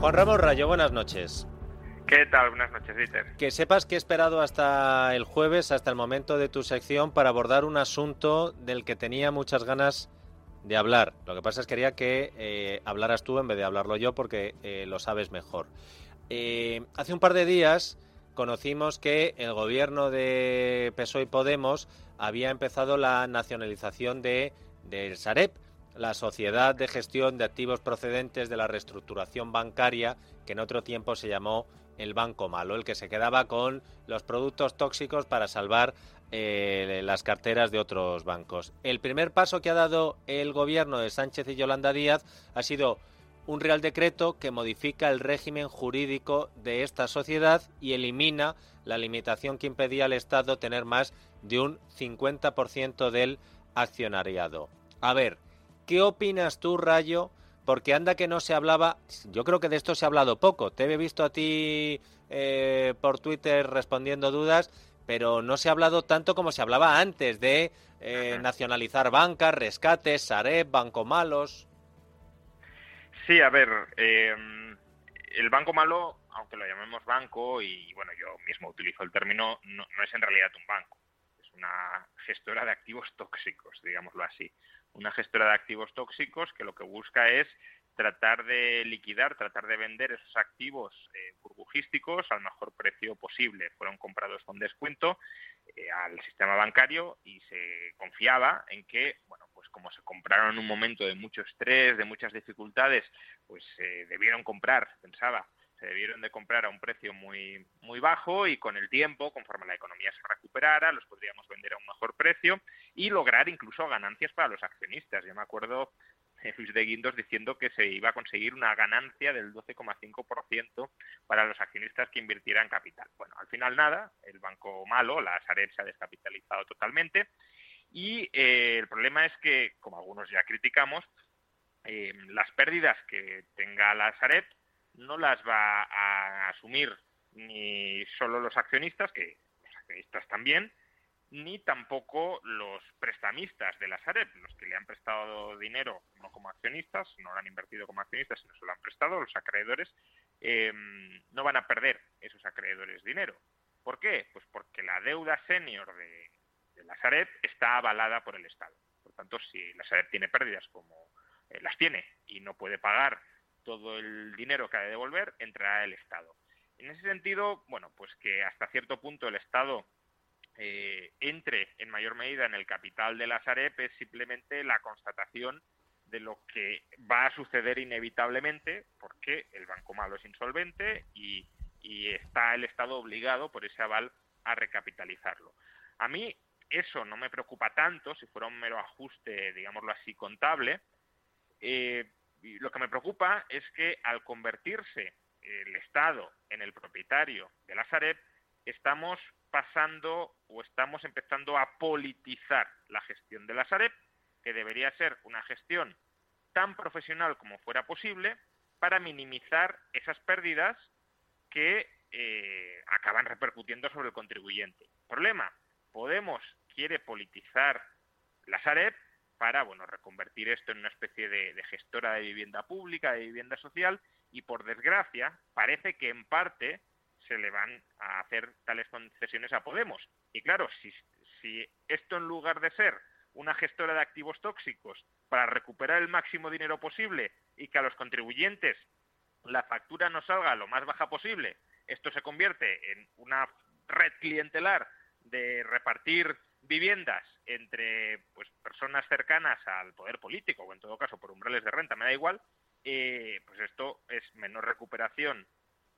Juan Ramos Rayo, buenas noches. ¿Qué tal? Buenas noches, Dieter. Que sepas que he esperado hasta el jueves, hasta el momento de tu sección, para abordar un asunto del que tenía muchas ganas de hablar. Lo que pasa es que quería que eh, hablaras tú en vez de hablarlo yo porque eh, lo sabes mejor. Eh, hace un par de días conocimos que el gobierno de PSOE y Podemos había empezado la nacionalización de, del Sareb, la Sociedad de Gestión de Activos Procedentes de la Reestructuración Bancaria, que en otro tiempo se llamó el Banco Malo, el que se quedaba con los productos tóxicos para salvar eh, las carteras de otros bancos. El primer paso que ha dado el gobierno de Sánchez y Yolanda Díaz ha sido un Real Decreto que modifica el régimen jurídico de esta sociedad y elimina la limitación que impedía al Estado tener más de un 50% del accionariado. A ver, ¿Qué opinas tú, Rayo? Porque anda que no se hablaba, yo creo que de esto se ha hablado poco. Te he visto a ti eh, por Twitter respondiendo dudas, pero no se ha hablado tanto como se hablaba antes de eh, nacionalizar bancas, rescates, Sareb, Banco Malos. Sí, a ver, em, el Banco Malo, aunque lo llamemos banco, y bueno, yo mismo utilizo el término, no es en realidad un banco, es una gestora de activos tóxicos, digámoslo así una gestora de activos tóxicos que lo que busca es tratar de liquidar, tratar de vender esos activos eh, burbujísticos al mejor precio posible. Fueron comprados con descuento eh, al sistema bancario y se confiaba en que, bueno, pues como se compraron en un momento de mucho estrés, de muchas dificultades, pues se debieron comprar, pensaba, se debieron de comprar a un precio muy, muy bajo y con el tiempo, conforme la economía se recuperara, los podríamos vender a un mejor precio y lograr incluso ganancias para los accionistas. Yo me acuerdo Luis de Guindos diciendo que se iba a conseguir una ganancia del 12,5% para los accionistas que invirtieran capital. Bueno, al final nada, el banco malo, la Sareb, se ha descapitalizado totalmente y eh, el problema es que, como algunos ya criticamos, eh, las pérdidas que tenga la Sareb no las va a asumir ni solo los accionistas, que los accionistas también, ni tampoco los prestamistas de la Sareb, los que le han prestado dinero no como accionistas, no lo han invertido como accionistas, sino se lo han prestado, los acreedores, eh, no van a perder esos acreedores dinero. ¿Por qué? Pues porque la deuda senior de, la Sareb está avalada por el Estado. Por tanto, si la Sareb tiene pérdidas como eh, las tiene y no puede pagar todo el dinero que ha de devolver entrará el Estado. En ese sentido, bueno, pues que hasta cierto punto el Estado eh, entre en mayor medida en el capital de la Sareb es simplemente la constatación de lo que va a suceder inevitablemente porque el Banco Malo es insolvente y está el Estado obligado por ese aval a recapitalizarlo. A mí eso no me preocupa tanto si fuera un mero ajuste, digámoslo así, contable, eh, lo que me preocupa es que al convertirse el Estado en el propietario de la Sareb, estamos pasando o estamos empezando a politizar la gestión de la Sareb, que debería ser una gestión tan profesional como fuera posible para minimizar esas pérdidas que eh, acaban repercutiendo sobre el contribuyente. Problema, Podemos quiere politizar la Sareb para bueno, reconvertir esto en una especie de, gestora de vivienda pública, de vivienda social, y por desgracia parece que en parte se le van a hacer tales concesiones a Podemos. Y claro, si, si esto en lugar de ser una gestora de activos tóxicos para recuperar el máximo dinero posible y que a los contribuyentes la factura no salga lo más baja posible, esto se convierte en una red clientelar de repartir viviendas entre pues personas cercanas al poder político o en todo caso por umbrales de renta, me da igual, eh, pues esto es menor recuperación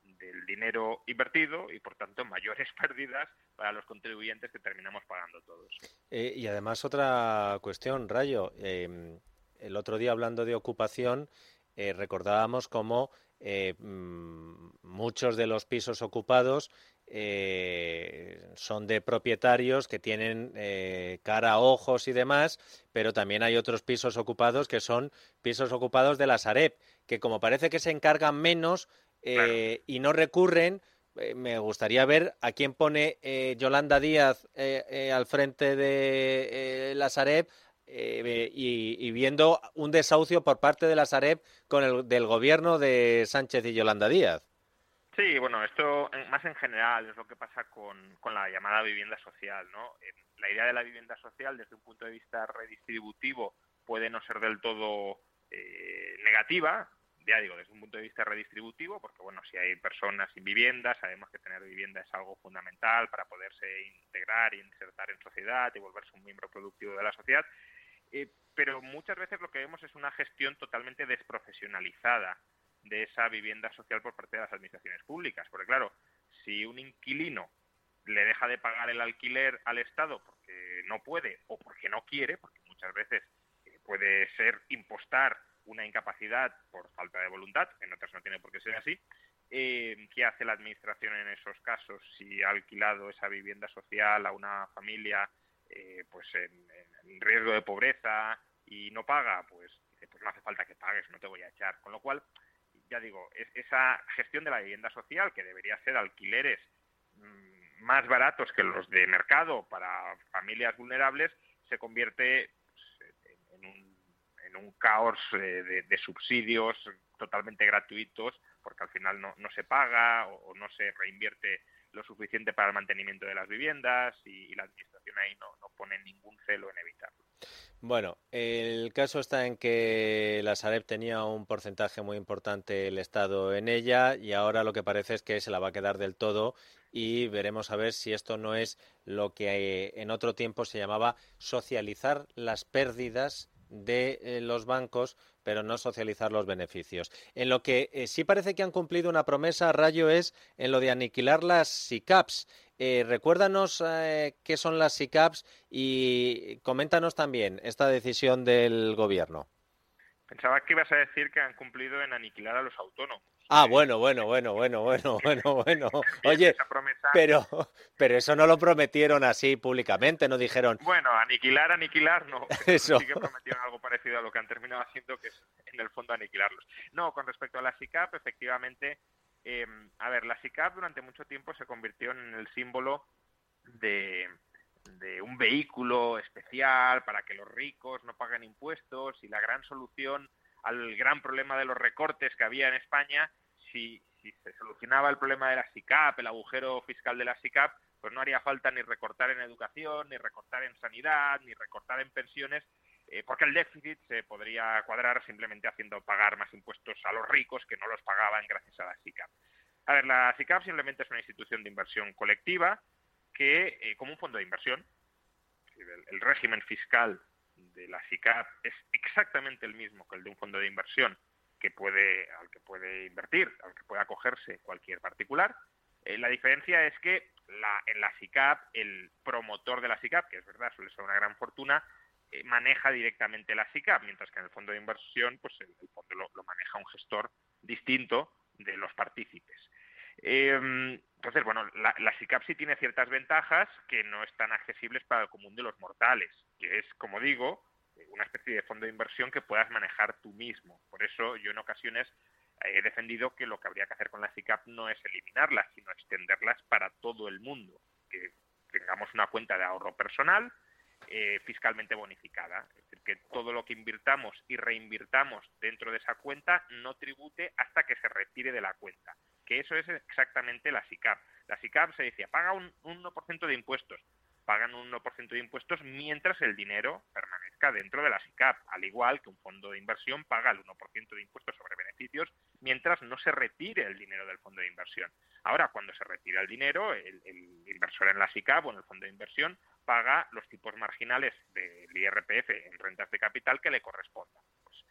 del dinero invertido y por tanto mayores pérdidas para los contribuyentes que terminamos pagando todos. Eh, y además otra cuestión, Rayo, em, el otro día hablando de ocupación eh, recordábamos cómo mm, muchos de los pisos ocupados eh, son de propietarios que tienen eh, cara, ojos y demás, pero también hay otros pisos ocupados que son pisos ocupados de la Sareb, que como parece que se encargan menos eh, y no recurren, me gustaría ver a quién pone Yolanda Díaz al frente de la Sareb y, y, viendo un desahucio por parte de la Sareb con el del gobierno de Sánchez y Yolanda Díaz. Sí, bueno, esto más en general es lo que pasa con, con la llamada vivienda social, ¿no? La idea de la vivienda social desde un punto de vista redistributivo puede no ser del todo eh, negativa, ya digo, desde un punto de vista redistributivo, porque bueno, si hay personas sin vivienda, sabemos que tener vivienda es algo fundamental para poderse integrar y insertar en sociedad y volverse un miembro productivo de la sociedad, eh, pero muchas veces lo que vemos es una gestión totalmente desprofesionalizada de esa vivienda social por parte de las administraciones públicas. Porque claro, si un inquilino le deja de pagar el alquiler al Estado porque no puede o porque no quiere, porque muchas veces eh, puede ser impostar una incapacidad por falta de voluntad, en otras no tiene por qué ser así, eh, ¿qué hace la Administración en esos casos si ha alquilado esa vivienda social a una familia eh, pues en, en, riesgo de pobreza y no paga? Pues pues no hace falta que pagues, no te voy a echar. Con lo cual, ya digo, es, esa gestión de la vivienda social, que debería ser alquileres mm, más baratos que los de mercado para familias vulnerables, se convierte pues, en, un, caos de, de, subsidios totalmente gratuitos, porque al final no, se paga o, no se reinvierte lo suficiente para el mantenimiento de las viviendas y, y la administración ahí no, no pone ningún celo en evitarlo. Bueno, el caso está en que la Sareb tenía un porcentaje muy importante el Estado en ella y ahora lo que parece es que se la va a quedar del todo y veremos a ver si esto no es lo que eh, en otro tiempo se llamaba socializar las pérdidas de eh, los bancos, pero no socializar los beneficios. En lo que eh, sí parece que han cumplido una promesa, Rayo, es en lo de aniquilar las SICAPs. Eh, recuérdanos qué son las SICAPs y coméntanos también esta decisión del Gobierno. Pensaba que ibas a decir que han cumplido en aniquilar a los autónomos. Ah, bueno, bueno, bueno, bueno, bueno, bueno, bueno. Oye, pero, pero eso no lo prometieron así públicamente, no dijeron. Bueno, aniquilar, aniquilar, no. Eso. Sí que prometieron algo parecido a lo que han terminado haciendo, que es en el fondo aniquilarlos. No, con respecto a la SICAP, efectivamente, eh, a ver, la SICAP durante mucho tiempo se convirtió en el símbolo de, de un vehículo especial para que los ricos no paguen impuestos y la gran solución al gran problema de los recortes que había en España si, se solucionaba el problema de la SICAP, el agujero fiscal de la SICAP, pues no haría falta ni recortar en educación, ni recortar en sanidad, ni recortar en pensiones, eh, porque el déficit se podría cuadrar simplemente haciendo pagar más impuestos a los ricos que no los pagaban gracias a la SICAP. A ver, la SICAP simplemente es una institución de inversión colectiva que, eh, como un fondo de inversión, el régimen fiscal de la SICAP es exactamente el mismo que el de un fondo de inversión que puede, al que puede invertir, al que puede acogerse cualquier particular. Eh, la diferencia es que la, en la SICAP, el promotor de la SICAP, que es verdad, suele ser una gran fortuna, eh, maneja directamente la SICAP, mientras que en el fondo de inversión, pues el, fondo lo, maneja un gestor distinto de los partícipes. Eh, entonces, bueno, la, la SICAP sí tiene ciertas ventajas que no están accesibles para el común de los mortales, que es, como digo, una especie de fondo de inversión que puedas manejar tú mismo. Por eso yo en ocasiones he defendido que lo que habría que hacer con la SICAP no es eliminarlas, sino extenderlas para todo el mundo, que tengamos una cuenta de ahorro personal eh, fiscalmente bonificada, es decir, que todo lo que invirtamos y reinvirtamos dentro de esa cuenta no tribute hasta que se retire de la cuenta, que eso es exactamente la SICAP. La SICAP se decía, paga un, un 1% de impuestos, pagan un 1% de impuestos mientras el dinero permanezca dentro de la SICAP, al igual que un fondo de inversión paga el 1% de impuestos sobre beneficios mientras no se retire el dinero del fondo de inversión. Ahora, cuando se retira el dinero, el, el, inversor en la SICAP o en el fondo de inversión paga los tipos marginales del IRPF en rentas de capital que le correspondan. Pues,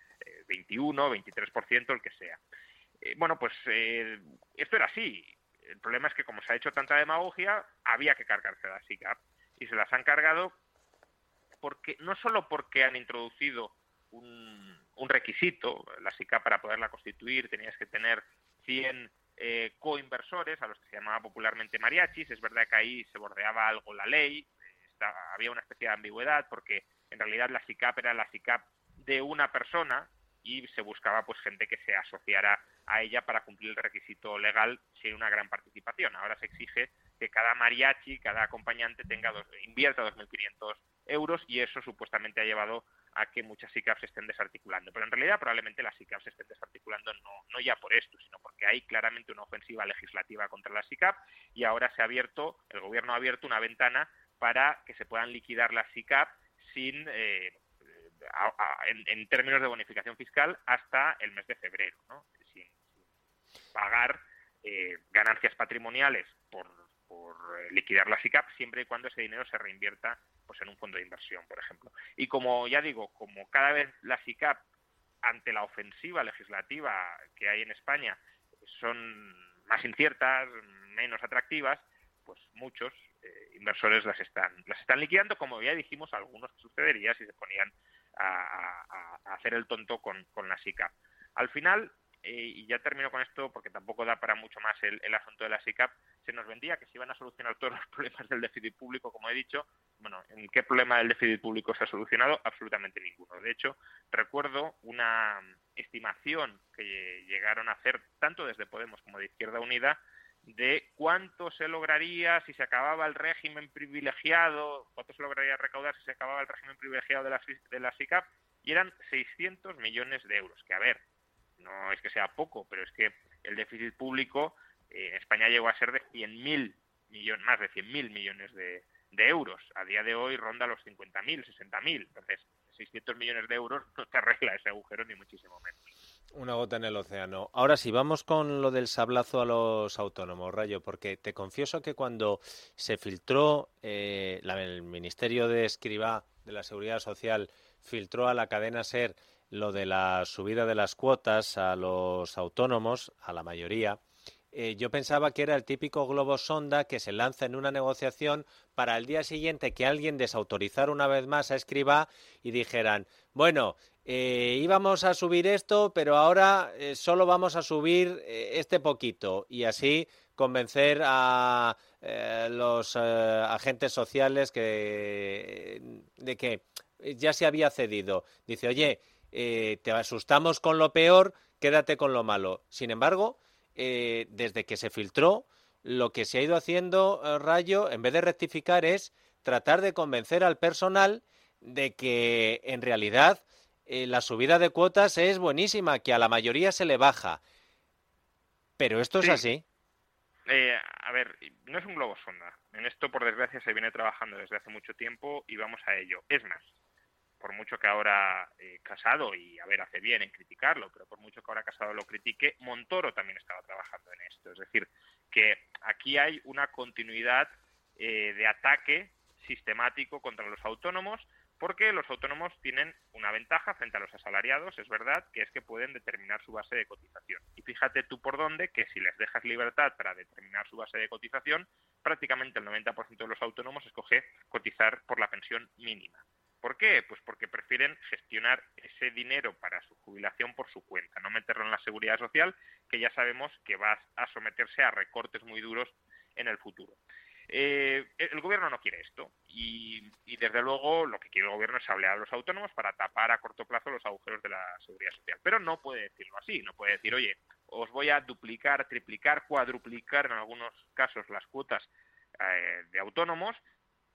21, eh, 23%, el que sea. Eh, bueno, pues eh, esto era así. El problema es que como se ha hecho tanta demagogia, había que cargarse las SICAP. Y se las han cargado porque no solo porque han introducido un, requisito, la SICAP para poderla constituir tenías que tener 100 eh, coinversores, a los que se llamaba popularmente mariachis. Es verdad que ahí se bordeaba algo la ley, había una especie de ambigüedad porque en realidad la SICAP era la SICAP de una persona y se buscaba pues gente que se asociara a ella para cumplir el requisito legal sin una gran participación. Ahora se exige que cada mariachi, cada acompañante tenga dos, invierta 2.500 euros y eso supuestamente ha llevado a que muchas SICAP se estén desarticulando. Pero en realidad probablemente las SICAP se estén desarticulando no, ya por esto, sino porque hay claramente una ofensiva legislativa contra las SICAP y ahora se ha abierto, el gobierno ha abierto una ventana para que se puedan liquidar las SICAP sin, eh, en, términos de bonificación fiscal hasta el mes de febrero, ¿no? sin, pagar eh, ganancias patrimoniales por, por liquidar la SICAP siempre y cuando ese dinero se reinvierta pues en un fondo de inversión, por ejemplo. Y como ya digo, como cada vez la SICAP, ante la ofensiva legislativa que hay en España, son más inciertas, menos atractivas, pues muchos eh, inversores las están, las están liquidando, como ya dijimos, algunos sucedería si se ponían a, hacer el tonto con, con la SICAP. Al final, eh, y ya termino con esto porque tampoco da para mucho más el, asunto de la SICAP, se nos vendía que se iban a solucionar todos los problemas del déficit público, como he dicho. Bueno, ¿en qué problema del déficit público se ha solucionado? Absolutamente ninguno. De hecho, recuerdo una estimación que llegaron a hacer tanto desde Podemos como de Izquierda Unida de cuánto se lograría si se acababa el régimen privilegiado, cuánto se lograría recaudar si se acababa el régimen privilegiado de la, de la SICAP, y eran 600 millones de euros, que a ver, no es que sea poco, pero es que el déficit público en España llegó a ser de 100.000 millones, más de 100.000 millones de, euros. A día de hoy ronda los 50.000, 60.000. Entonces, 600 millones de euros no te arregla ese agujero ni muchísimo menos. Una gota en el océano. Ahora sí, vamos con lo del sablazo a los autónomos, Rayo, porque te confieso que cuando se filtró eh, el Ministerio de Escribá de la Seguridad Social filtró a la cadena SER lo de la subida de las cuotas a los autónomos, a la mayoría, eh, yo pensaba que era el típico globo sonda que se lanza en una negociación para el día siguiente que alguien desautorizara una vez más a escriba y dijeran, bueno, eh, íbamos a subir esto, pero ahora eh, solo vamos a subir este poquito y así convencer a los agentes sociales que, de que ya se había cedido. Dice, oye, te asustamos con lo peor, quédate con lo malo. Sin embargo, eh, desde que se filtró, lo que se ha ido haciendo, eh, Rayo, en vez de rectificar, es tratar de convencer al personal de que en realidad la subida de cuotas es buenísima, que a la mayoría se le baja. Pero esto es así. a ver, no es un globo sonda. En esto, por desgracia, se viene trabajando desde hace mucho tiempo y vamos a ello. Es más, por mucho que ahora eh, Casado, y a ver, hace bien en criticarlo, pero por mucho que ahora Casado lo critique, Montoro también estaba trabajando en esto. Es decir, que aquí hay una continuidad eh, de ataque sistemático contra los autónomos, porque los autónomos tienen una ventaja frente a los asalariados, es verdad, que es que pueden determinar su base de cotización. Y fíjate tú por dónde que si les dejas libertad para determinar su base de cotización, prácticamente el 90% de los autónomos escoge cotizar por la pensión mínima. ¿Por qué? Pues porque prefieren gestionar ese dinero para su jubilación por su cuenta, no meterlo en la seguridad social, que ya sabemos que va a someterse a recortes muy duros en el futuro. Eh, el gobierno no quiere esto y, desde luego lo que quiere el gobierno es hablar a los autónomos para tapar a corto plazo los agujeros de la seguridad social. Pero no puede decirlo así, no puede decir, oye, os voy a duplicar, triplicar, cuadruplicar en algunos casos las cuotas eh, de autónomos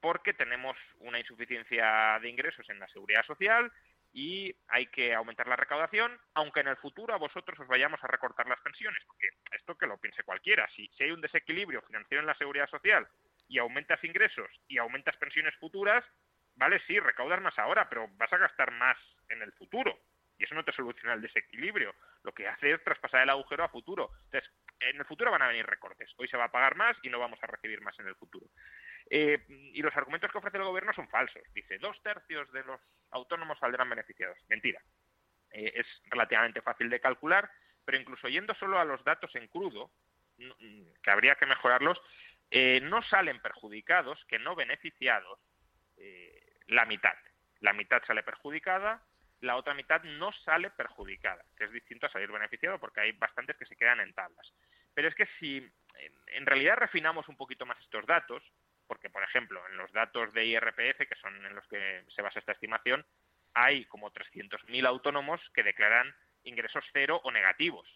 porque tenemos una insuficiencia de ingresos en la seguridad social y hay que aumentar la recaudación, aunque en el futuro a vosotros os vayamos a recortar las pensiones, porque esto que lo piense cualquiera, si, si hay un desequilibrio financiero en la seguridad social y aumentas ingresos y aumentas pensiones futuras, vale, sí, recaudas más ahora, pero vas a gastar más en el futuro. Y eso no te soluciona el desequilibrio. Lo que hace es traspasar el agujero a futuro. Entonces, en el futuro van a venir recortes. Hoy se va a pagar más y no vamos a recibir más en el futuro. Eh, y los argumentos que ofrece el gobierno son falsos. Dice, dos tercios de los autónomos saldrán beneficiados. Mentira. Eh, es relativamente fácil de calcular, pero incluso yendo solo a los datos en crudo, que habría que mejorarlos, eh, no salen perjudicados que no beneficiados la mitad. La mitad sale perjudicada, la otra mitad no sale perjudicada, que es distinto a salir beneficiado porque hay bastantes que se quedan en tablas. Pero es que si en realidad refinamos un poquito más estos datos, porque por ejemplo en los datos de IRPF, que son en los que se basa esta estimación, hay como 300.000 autónomos que declaran ingresos cero o negativos.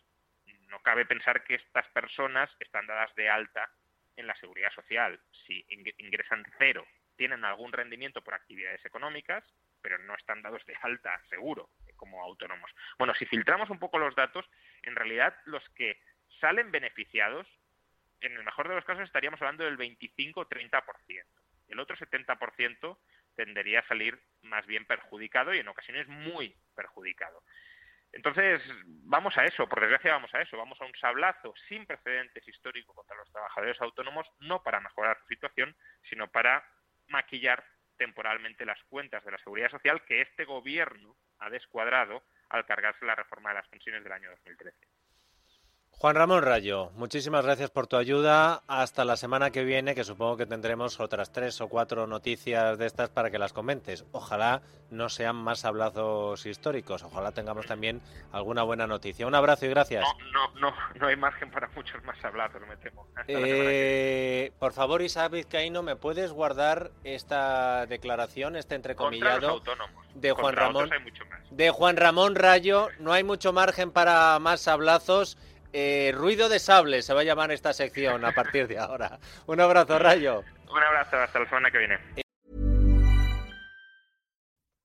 No cabe pensar que estas personas están dadas de alta en la seguridad social. Si ingresan cero, tienen algún rendimiento por actividades económicas, pero no están dados de alta, seguro, como autónomos. Bueno, si filtramos un poco los datos, en realidad los que salen beneficiados, en el mejor de los casos estaríamos hablando del 25-30%. El otro 70% tendería a salir más bien perjudicado y en ocasiones muy perjudicado. Entonces, vamos a eso, por desgracia vamos a eso, vamos a un sablazo sin precedentes históricos contra los trabajadores autónomos, no para mejorar su situación, sino para maquillar temporalmente las cuentas de la seguridad social que este gobierno ha descuadrado al cargarse la reforma de las pensiones del año 2013. Juan Ramón Rayo, muchísimas gracias por tu ayuda. Hasta la semana que viene, que supongo que tendremos otras tres o cuatro noticias de estas para que las comentes. Ojalá no sean más hablazos históricos. Ojalá tengamos también alguna buena noticia. Un abrazo y gracias. No, no, no, no hay margen para muchos más hablazos, me temo. Eh, por favor, Isabel Vizcaíno, ¿me puedes guardar esta declaración, este entrecomillado de Juan Ramón? De Juan Ramón Rayo. No hay mucho margen para más hablazos. Eh, ruido de sable se va a llamar esta sección a partir de ahora. Un abrazo, Rayo. Un abrazo, hasta la semana que viene.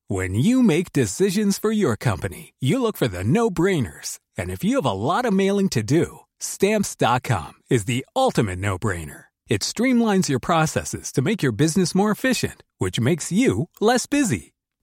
When you make decisions for your company, you look for the no-brainers. And if you have a lot of mailing to do, stamps.com is the ultimate no-brainer. It streamlines your processes to make your business more efficient, which makes you less busy.